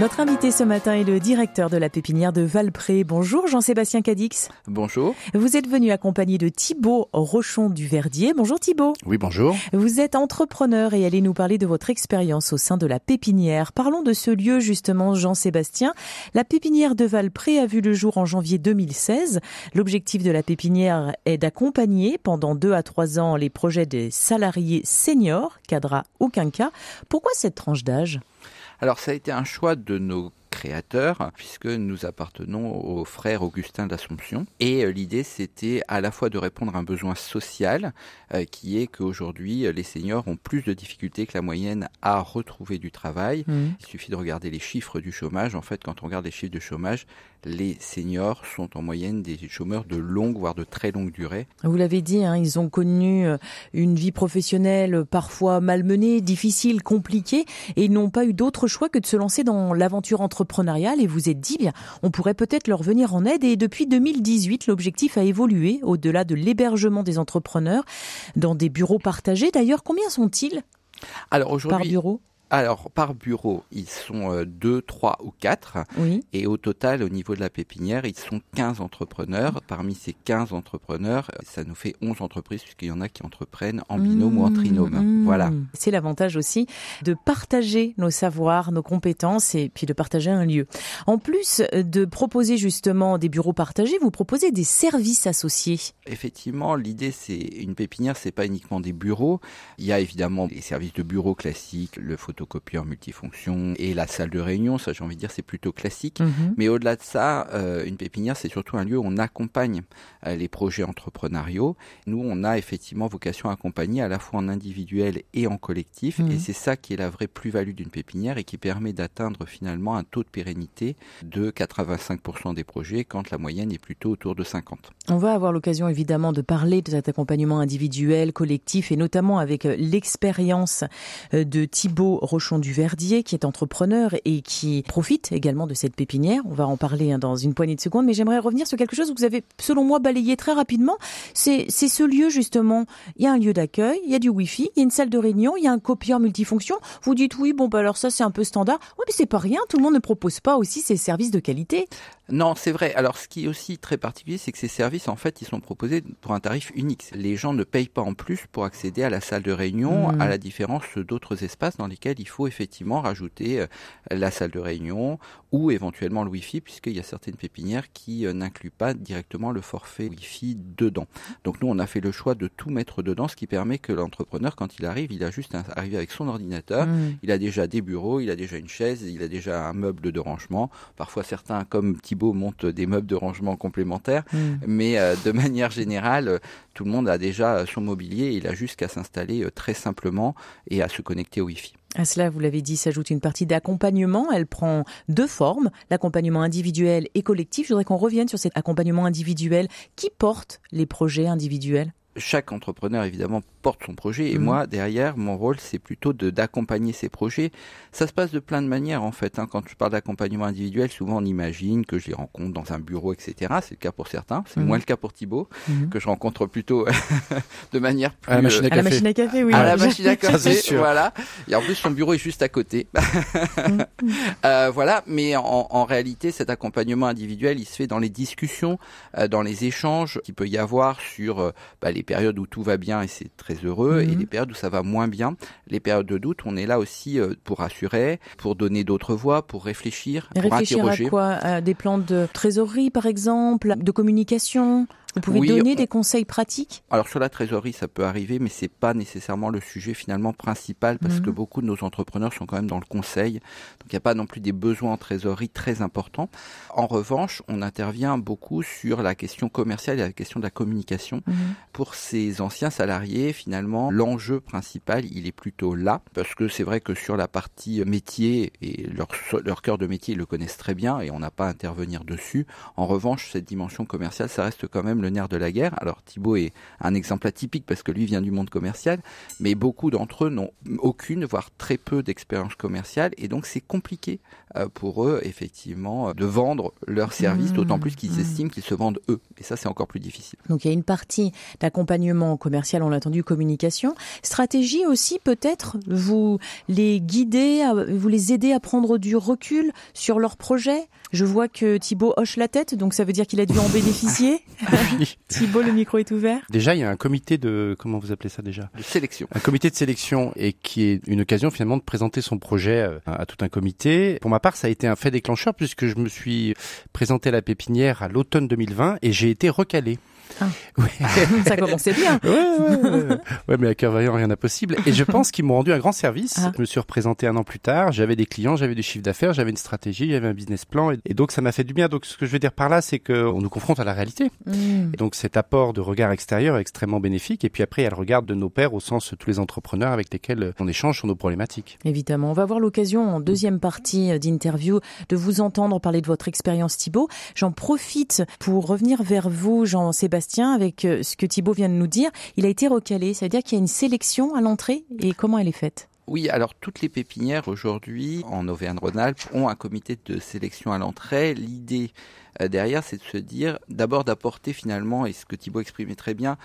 Notre invité ce matin est le directeur de la pépinière de Valpré. Bonjour Jean-Sébastien Cadix. Bonjour. Vous êtes venu accompagné de Thibault Rochon du Verdier. Bonjour Thibault. Oui, bonjour. Vous êtes entrepreneur et allez nous parler de votre expérience au sein de la pépinière. Parlons de ce lieu justement, Jean-Sébastien. La pépinière de Valpré a vu le jour en janvier 2016. L'objectif de la pépinière est d'accompagner pendant deux à trois ans les projets des salariés seniors, cadra aucun cas. Pourquoi cette tranche d'âge? Alors ça a été un choix de nos puisque nous appartenons au frère Augustin d'Assomption. Et euh, l'idée, c'était à la fois de répondre à un besoin social, euh, qui est qu'aujourd'hui, les seniors ont plus de difficultés que la moyenne à retrouver du travail. Mmh. Il suffit de regarder les chiffres du chômage. En fait, quand on regarde les chiffres du chômage, les seniors sont en moyenne des chômeurs de longue, voire de très longue durée. Vous l'avez dit, hein, ils ont connu euh, une vie professionnelle parfois malmenée, difficile, compliquée, et ils n'ont pas eu d'autre choix que de se lancer dans l'aventure entrepreneuriale. Et vous êtes dit, bien, on pourrait peut-être leur venir en aide. Et depuis 2018, l'objectif a évolué au-delà de l'hébergement des entrepreneurs dans des bureaux partagés. D'ailleurs, combien sont-ils alors aujourd'hui, par bureau? Alors, par bureau, ils sont 2, euh, 3 ou 4. Oui. Et au total, au niveau de la pépinière, ils sont 15 entrepreneurs. Parmi ces 15 entrepreneurs, ça nous fait 11 entreprises, puisqu'il y en a qui entreprennent en binôme ou en mmh, trinôme. Mmh. Voilà. C'est l'avantage aussi de partager nos savoirs, nos compétences et puis de partager un lieu. En plus de proposer justement des bureaux partagés, vous proposez des services associés. Effectivement, l'idée, c'est une pépinière, c'est pas uniquement des bureaux. Il y a évidemment des services de bureau classiques, le photo copieur multifonction et la salle de réunion, ça j'ai envie de dire c'est plutôt classique. Mhm. Mais au-delà de ça, euh, une pépinière c'est surtout un lieu où on accompagne euh, les projets entrepreneuriaux. Nous on a effectivement vocation à accompagner à la fois en individuel et en collectif et mhm. c'est ça qui est la vraie plus-value d'une pépinière et qui permet d'atteindre finalement un taux de pérennité de 85% des projets quand la moyenne est plutôt autour de 50. On va avoir l'occasion évidemment de parler de cet accompagnement individuel, collectif et notamment avec euh, l'expérience de Thibaut Rochon du Verdier, qui est entrepreneur et qui profite également de cette pépinière. On va en parler hein, dans une poignée de secondes, mais j'aimerais revenir sur quelque chose que vous avez, selon moi, balayé très rapidement. C'est ce lieu, justement. Il y a un lieu d'accueil, il y a du Wi-Fi, il y a une salle de réunion, il y a un copieur multifonction. Vous dites oui, bon, bah alors ça, c'est un peu standard. Oui, mais c'est pas rien. Tout le monde ne propose pas aussi ces services de qualité. Non, c'est vrai. Alors, ce qui est aussi très particulier, c'est que ces services, en fait, ils sont proposés pour un tarif unique. Les gens ne payent pas en plus pour accéder à la salle de réunion, mmh. à la différence d'autres espaces dans lesquels il faut effectivement rajouter euh, la salle de réunion ou éventuellement le Wi-Fi, puisqu'il y a certaines pépinières qui euh, n'incluent pas directement le forfait Wi-Fi dedans. Donc nous, on a fait le choix de tout mettre dedans, ce qui permet que l'entrepreneur, quand il arrive, il a juste à arriver avec son ordinateur, mmh. il a déjà des bureaux, il a déjà une chaise, il a déjà un meuble de rangement. Parfois, certains, comme Thibaut, montent des meubles de rangement complémentaires, mmh. mais euh, de manière générale, tout le monde a déjà son mobilier, il a juste qu'à s'installer très simplement et à se connecter au Wi-Fi. À cela, vous l'avez dit, s'ajoute une partie d'accompagnement. Elle prend deux formes, l'accompagnement individuel et collectif. Je voudrais qu'on revienne sur cet accompagnement individuel. Qui porte les projets individuels chaque entrepreneur évidemment porte son projet et mhm. moi derrière mon rôle c'est plutôt de d'accompagner ces projets. Ça se passe de plein de manières en fait. Hein. Quand je parle d'accompagnement individuel, souvent on imagine que je les rencontre dans un bureau, etc. C'est le cas pour certains. C'est mhm. moins le cas pour Thibaut mhm. que je rencontre plutôt de manière plus à la machine à café. À la machine à café, oui. À la machine à café, voilà. Et en plus son bureau est juste à côté. euh, voilà. Mais en, en, réalité, cet accompagnement individuel, il se fait dans les discussions, euh, dans les échanges qu'il peut y avoir sur euh, bah, les périodes où tout va bien et c'est très heureux, et mhm. les périodes où ça va moins bien. Les périodes de doute, on est là aussi euh, pour rassurer, pour donner d'autres voix, pour réfléchir, pour réfléchir à quoi? À Des plans de trésorerie, par exemple, de communication? Vous pouvez donner des conseils pratiques? Alors sur la trésorerie, ça peut arriver, mais c'est pas nécessairement le sujet finalement principal parce que mhm. beaucoup de nos entrepreneurs sont quand même dans le conseil, donc il n'y a pas non plus des besoins en trésorerie très importants. En revanche, on intervient beaucoup sur la question commerciale et la question de la communication. Mhm. Pour ces anciens salariés, finalement, l'enjeu principal, il est plutôt là, parce que c'est vrai que sur la partie métier et leur, leur cœur de métier, ils le connaissent très bien et on n'a pas à intervenir dessus. En revanche, cette dimension commerciale, ça reste quand même le nerf de la guerre. Alors Thibaut est un exemple atypique parce que lui vient du monde commercial, mais beaucoup d'entre eux n'ont aucune, voire très peu d'expérience commerciale, et donc c'est compliqué euh, pour eux effectivement de vendre leurs services, mmh. d'autant plus qu'ils mmh. estiment qu'ils se vendent eux. Et ça, c'est encore plus difficile. Donc il y a une partie d'accompagnement commercial, on l'a entendu, communication, stratégie aussi peut-être. Vous les guider, vous les aider à prendre du recul sur leurs projets? Je vois que Thibaut hoche la tête, donc ça veut dire qu'il a dû en bénéficier. Thibaut, le micro est ouvert. Déjà, il y a un comité de, comment vous appelez ça déjà De sélection. Un comité de sélection et qui est une occasion finalement de présenter son projet euh, à tout un comité. Pour ma part, ça a été un fait déclencheur puisque je me suis présenté à la pépinière à l'automne 2020 et j'ai été recalé. Ah. Ça commençait bien. Ouais, ouais, mais à Cavaillon, rien d'impossible. Et je pense qu'ils m'ont rendu un grand service. Ah. Je me suis représenté un an plus tard. J'avais des clients, j'avais des chiffres d'affaires, j'avais une stratégie, j'avais un business plan. Et, donc, ça m'a fait du bien. Donc, ce que je veux dire par là, c'est qu'on nous confronte à la réalité. Mm. Et donc, cet apport de regard extérieur est extrêmement bénéfique. Et puis après, il y a le regard de nos pairs au sens de tous les entrepreneurs avec lesquels on échange sur nos problématiques. Évidemment. On va avoir l'occasion, en deuxième partie d'interview, de vous entendre parler de votre expérience, Thibault. J'en profite pour revenir vers vous, Jean-Sébastien, avec euh, ce que Thibault vient de nous dire, il a été recalé. Ça veut dire qu'il y a une sélection à l'entrée et comment elle est faite? Oui, alors toutes les pépinières aujourd'hui en Auvergne-Rhône-Alpes ont un comité de sélection à l'entrée. L'idée euh, derrière, c'est de se dire d'abord d'apporter finalement, et ce que Thibault exprimait très bien,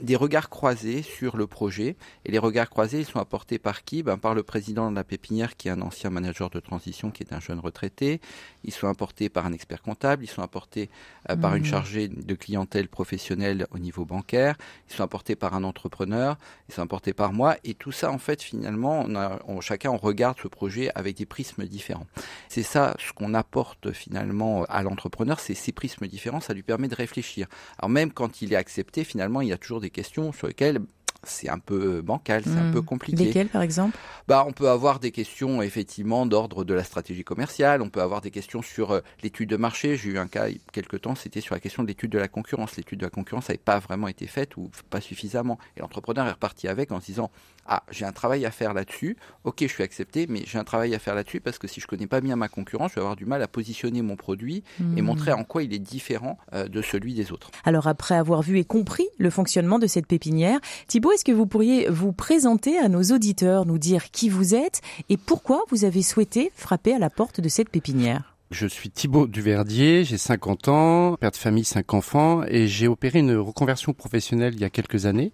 des regards croisés sur le projet. Et les regards croisés, ils sont apportés par qui? Ben, Par le président de la pépinière, qui est un ancien manager de transition, qui est un jeune retraité. Ils sont apportés par un expert comptable. Ils sont apportés euh, par une mmh. chargée de clientèle professionnelle au niveau bancaire. Ils sont apportés par un entrepreneur. Ils sont apportés par moi. Et tout ça, en fait, finalement, on chacun on regarde ce projet avec des prismes différents. C'est ça ce qu'on apporte finalement à l'entrepreneur, c'est ces prismes différents. Ça lui permet de réfléchir. Alors même quand il est accepté, finalement, il y a toujours des questions sur lesquelles c'est un peu bancal, c'est un peu hmm. compliqué. Lesquelles, par exemple? Bah, on peut avoir des questions effectivement d'ordre de la stratégie commerciale. On peut avoir des questions sur euh, l'étude de marché. J'ai eu un cas il quelque temps, c'était sur la question de l'étude de la concurrence. L'étude de la concurrence n'avait pas vraiment été faite ou pas suffisamment. Et l'entrepreneur est reparti avec en se disant ah, j'ai un travail à faire là-dessus. Ok, je suis accepté, mais j'ai un travail à faire là-dessus parce que si je connais pas bien ma concurrence, je vais avoir du mal à positionner mon produit et hmm. montrer en quoi il est différent euh, de celui des autres. Alors après avoir vu et compris le fonctionnement de cette pépinière, Thibault, est-ce que vous pourriez vous présenter à nos auditeurs, nous dire qui vous êtes et pourquoi vous avez souhaité frapper à la porte de cette pépinière? Je suis Thibaut Duverdier, j'ai 50 ans, père de famille, 5 enfants, et j'ai opéré une reconversion professionnelle il y a quelques années.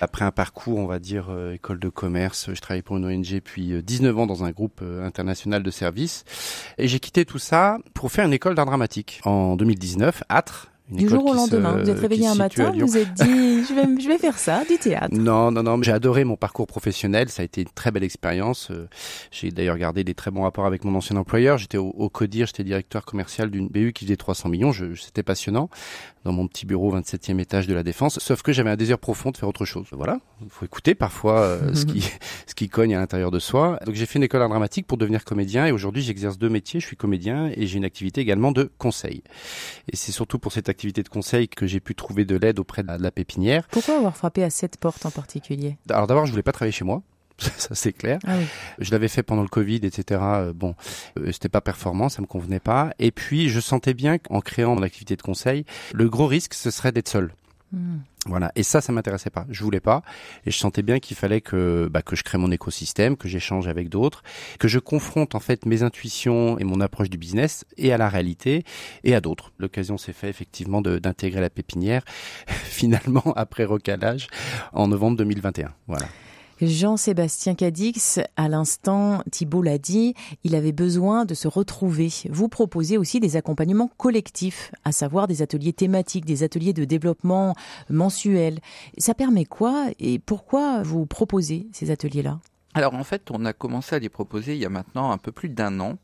Après un parcours, on va dire, euh, école de commerce, je travaille pour une ONG puis 19 euh, ans dans un groupe euh, international de services. Et j'ai quitté tout ça pour faire une école d'art dramatique. En 2019, Du jour au lendemain, vous êtes réveillé un matin, vous vous êtes dit, je vais, je vais faire ça, du théâtre. Non, non, non, j'ai adoré mon parcours professionnel, ça a été une très belle expérience. Euh, j'ai d'ailleurs gardé des très bons rapports avec mon ancien employeur. J'étais au, au CODIR, j'étais directeur commercial d'une BU qui faisait 300 millions. C'était passionnant dans mon petit bureau 27e étage de la Défense. Sauf que j'avais un désir profond de faire autre chose. Voilà, il faut écouter parfois euh, ce qui ce qui cogne à l'intérieur de soi. Donc j'ai fait une école d'art dramatique pour devenir comédien et aujourd'hui j'exerce deux métiers. Je suis comédien et j'ai une activité également de conseil. Et c'est surtout pour cette activité de conseil que j'ai pu trouver de l'aide auprès de la, pépinière. Pourquoi avoir frappé à cette porte en particulier? Alors d'abord je voulais pas travailler chez moi. ça c'est clair. Ah je l'avais fait pendant le Covid, etc. Euh, bon, euh, c'était pas performant, ça me convenait pas. Et puis je sentais bien qu'en créant mon activité de conseil, le gros risque ce serait d'être seul. Hmm. Voilà. Et ça, ça m'intéressait pas. Je voulais pas. Et je sentais bien qu'il fallait que, bah, que je crée mon écosystème, que j'échange avec d'autres, que je confronte en fait mes intuitions et mon approche du business et à la réalité et à d'autres. L'occasion s'est fait effectivement d'intégrer la pépinière finalement après recalage en novembre 2021. Voilà. Jean-Sébastien Cadix, à l'instant, Thibault l'a dit, il avait besoin de se retrouver. Vous proposez aussi des accompagnements collectifs, à savoir des ateliers thématiques, des ateliers de développement mensuel. Ça permet quoi et pourquoi vous proposez ces ateliers-là? Alors en fait, on a commencé à les proposer il y a maintenant un peu plus d'un an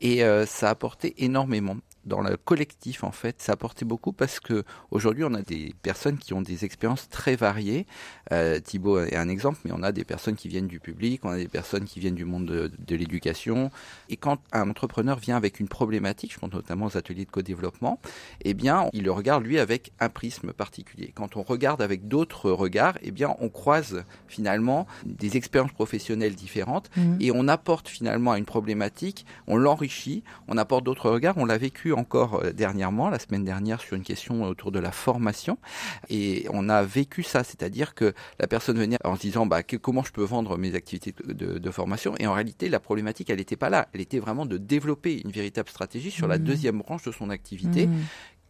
et euh, ça a apporté énormément dans le collectif en fait, ça apportait beaucoup parce que aujourd'hui on a des personnes qui ont des expériences très variées. Euh, Thibaut est un exemple, mais on a des personnes qui viennent du public, on a des personnes qui viennent du monde de, l'éducation. Et quand un entrepreneur vient avec une problématique, je pense notamment aux ateliers de co-développement, eh bien il le regarde lui avec un prisme particulier. Quand on regarde avec d'autres regards, eh bien on croise finalement des expériences professionnelles différentes mmh. et on apporte finalement à une problématique, on l'enrichit, on apporte d'autres regards. On l'a vécu encore euh, dernièrement, la semaine dernière, sur une question autour de la formation. Et on a vécu ça, c'est-à-dire que la personne venait en se disant bah, comment je peux vendre mes activités de, formation? Et en réalité, la problématique, elle n'était pas là. Elle était vraiment de développer une véritable stratégie sur la mmh. deuxième branche de son activité. Mmh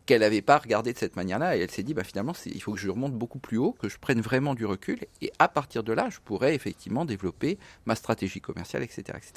qu'elle n'avait pas regardé de cette manière-là et elle s'est dit bah, finalement il faut que je remonte beaucoup plus haut, que je prenne vraiment du recul et à partir de là je pourrais effectivement développer ma stratégie commerciale, etc. etc.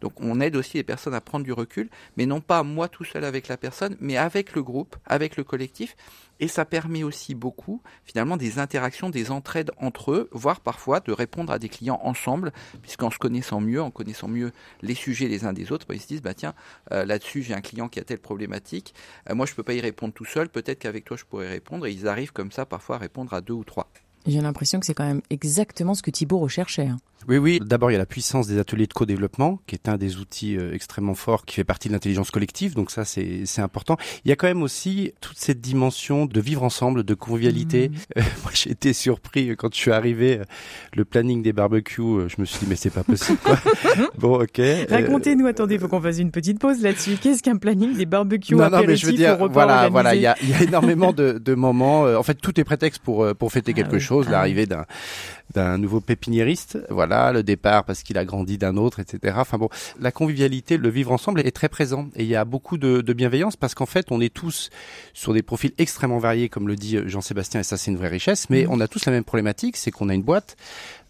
Donc on aide aussi les personnes à prendre du recul, mais non pas moi tout seul avec la personne, mais avec le groupe, avec le collectif et ça permet aussi beaucoup, finalement, des interactions, des entraides entre eux, voire parfois de répondre à des clients ensemble, puisqu'en se connaissant mieux, en connaissant mieux les sujets les uns des autres, bah, ils se disent, bah tiens, euh, là-dessus, j'ai un client qui a telle problématique, euh, moi je peux pas y répondre tout seul, peut-être qu'avec toi je pourrais répondre, et ils arrivent comme ça parfois à répondre à deux ou trois. J'ai l'impression que c'est quand même exactement ce que Thibault recherchait. Hein. Oui, oui. D'abord, il y a la puissance des ateliers de co-développement, qui est un des outils euh, extrêmement forts, qui fait partie de l'intelligence collective. Donc ça, c'est important. Il y a quand même aussi toute cette dimension de vivre ensemble, de convivialité. Mmh. Euh, moi, j'ai été surpris quand je suis arrivé. Euh, le planning des barbecues, je me suis dit mais c'est pas possible. Quoi. bon, ok. Racontez-nous. Attendez, il faut qu'on fasse une petite pause là-dessus. Qu'est-ce qu'un planning des barbecues Non, non, mais je veux dire, voilà, voilà. Il y a, y a, énormément de, de moments. En fait, tout est prétexte pour pour fêter ah quelque chose. Ah l'arrivée d'un d'un nouveau pépiniériste, voilà, le départ parce qu'il a grandi d'un autre, etc. Enfin bon, la convivialité, le vivre ensemble est très présent et il y a beaucoup de, de bienveillance parce qu'en fait, on est tous sur des profils extrêmement variés, comme le dit Jean-Sébastien, et ça c'est une vraie richesse, mais mmh. on a tous la même problématique, c'est qu'on a une boîte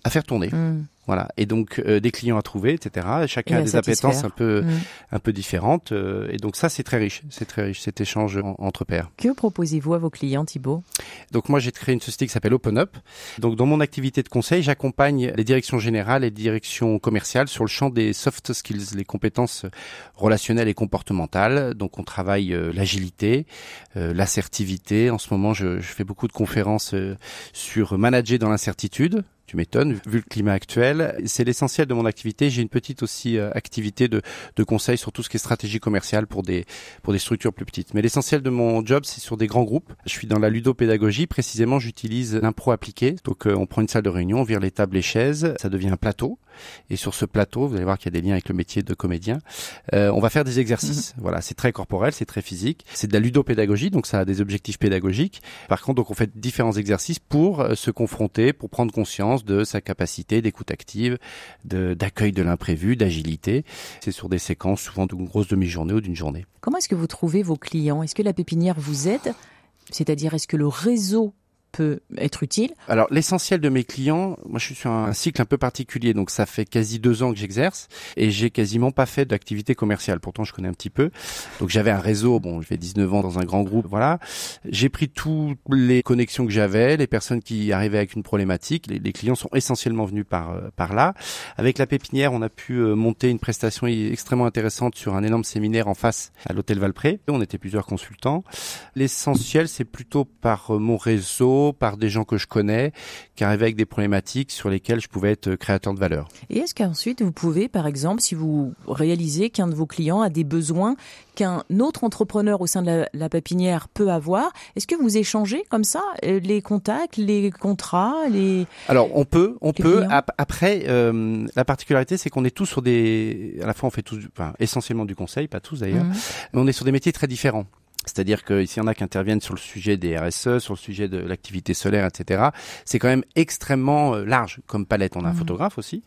à faire tourner. Mmh. Voilà. Et donc euh, des clients à trouver, etc. Chacun a des appétences un peu mm. un peu différentes. Euh, et donc ça, c'est très riche. C'est très riche cet échange entre pairs. Que proposez-vous à vos clients, Thibault? Donc moi, j'ai créé une société qui s'appelle OpenUp. Donc dans mon activité de conseil, j'accompagne les directions générales et les directions commerciales sur le champ des soft skills, les compétences relationnelles et comportementales. Donc on travaille euh, l'agilité, l'assertivité. En ce moment, je, je, fais beaucoup de conférences sur manager dans l'incertitude tu m'étonnes, vu le climat actuel. C'est l'essentiel de mon activité. J'ai une petite aussi euh, activité de, de conseil sur tout ce qui est stratégie commerciale pour des, pour des structures plus petites. Mais l'essentiel de mon job, c'est sur des grands groupes. Je suis dans la ludopédagogie. Précisément, j'utilise l'impro appliqué. Donc, euh, on prend une salle de réunion, on vire les tables et chaises. Ça devient un plateau. Et sur ce plateau, vous allez voir qu'il y a des liens avec le métier de comédien. Euh, on va faire des exercices. Mhm. Voilà, c'est très corporel, c'est très physique. C'est de la ludopédagogie, donc ça a des objectifs pédagogiques. Par contre, donc on fait différents exercices pour se confronter, pour prendre conscience de sa capacité d'écoute active, d'accueil de, l'imprévu, d'agilité. C'est sur des séquences souvent d'une grosse demi-journée ou d'une journée. Comment est-ce que vous trouvez vos clients? Est-ce que la pépinière vous aide? C'est-à-dire, est-ce que le réseau peut être utile Alors l'essentiel de mes clients, moi je suis sur un cycle un peu particulier, donc ça fait quasi deux ans que j'exerce et j'ai quasiment pas fait d'activité commerciale. Pourtant je connais un petit peu. Donc j'avais un réseau, bon je fais 19 ans dans un grand groupe, voilà. J'ai pris toutes les connexions que j'avais, les personnes qui arrivaient avec une problématique. Les, les, clients sont essentiellement venus par euh, par là. Avec la pépinière, on a pu euh, monter une prestation extrêmement intéressante sur un énorme séminaire en face à l'hôtel Valpré. On était plusieurs consultants. L'essentiel c'est plutôt par euh, mon réseau par des gens que je connais, qui arrivaient avec des problématiques sur lesquelles je pouvais être créateur de valeur. Et est-ce qu'ensuite vous pouvez, par exemple, si vous réalisez qu'un de vos clients a des besoins qu'un autre entrepreneur au sein de la, pépinière peut avoir, est-ce que vous échangez comme ça euh, les contacts, les contrats, les Alors on peut, on peut. Après, euh, la particularité, c'est qu'on est tous sur des, à la fois on fait tous, enfin, essentiellement du conseil, pas tous d'ailleurs, mmh. mais on est sur des métiers très différents. C'est-à-dire que s'il y en a qui interviennent sur le sujet des RSE, sur le sujet de l'activité solaire, etc., c'est quand même extrêmement euh, large comme palette. On a un mmh. photographe aussi.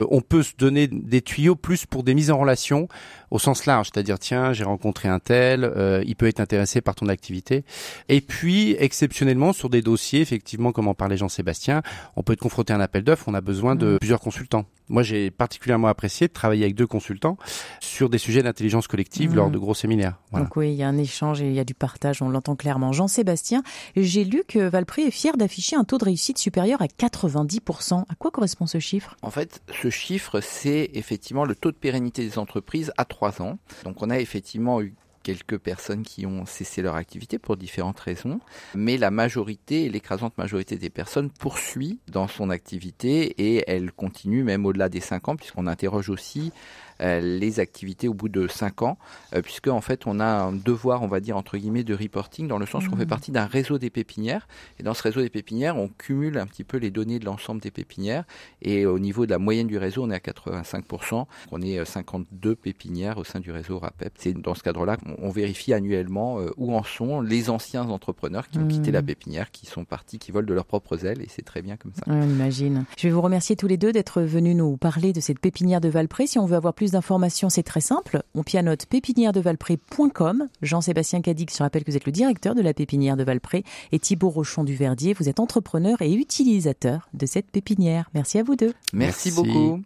Euh, on peut se donner des tuyaux plus pour des mises en relation au sens large, c'est-à-dire tiens, j'ai rencontré un tel, euh, il peut être intéressé par ton activité. Et puis exceptionnellement sur des dossiers, effectivement, comme en parlait Jean-Sébastien, on peut être confronté à un appel d'offres, on a besoin de mmh. plusieurs consultants. Moi, j'ai particulièrement apprécié de travailler avec deux consultants sur des sujets d'intelligence collective lors mmh. de gros séminaires. Donc oui, il y a un échange et il y a du partage, on l'entend clairement. Jean-Sébastien, j'ai lu que Valpré est fier d'afficher un taux de réussite supérieur à 90%. À quoi correspond ce chiffre? En fait, ce chiffre, c'est effectivement le taux de pérennité des entreprises à trois ans. Donc on a effectivement eu quelques personnes qui ont cessé leur activité pour différentes raisons, mais la majorité, l'écrasante majorité des personnes poursuit dans son activité et elle continue même au-delà des cinq ans, puisqu'on interroge aussi les activités au bout de 5 ans, euh, puisque en fait on a un devoir, on va dire entre guillemets, de reporting dans le sens où on fait mmh. partie d'un réseau des pépinières. Et dans ce réseau des pépinières, on cumule un petit peu les données de l'ensemble des pépinières. Et au niveau de la moyenne du réseau, on est à 85%. On est 52 euh, pépinières au sein du réseau RAPEP. C'est dans ce cadre-là on vérifie annuellement où en sont les anciens entrepreneurs qui ont quitté la mmh. pépinière, qui sont partis, qui volent de leurs propres ailes, et c'est très bien comme ça. On imagine. Je vais vous remercier tous les deux d'être venus nous parler de cette pépinière de Valpré. Si on veut avoir plus d'informations, c'est très simple. On pianote pépinièredevalpré.com. Jean-Sébastien Cadix, je rappelle que vous êtes le directeur de la pépinière de Valpré, et Thibaut Rochon du Verdier, vous êtes entrepreneur et utilisateur de cette pépinière. Merci à vous deux. Merci. beaucoup.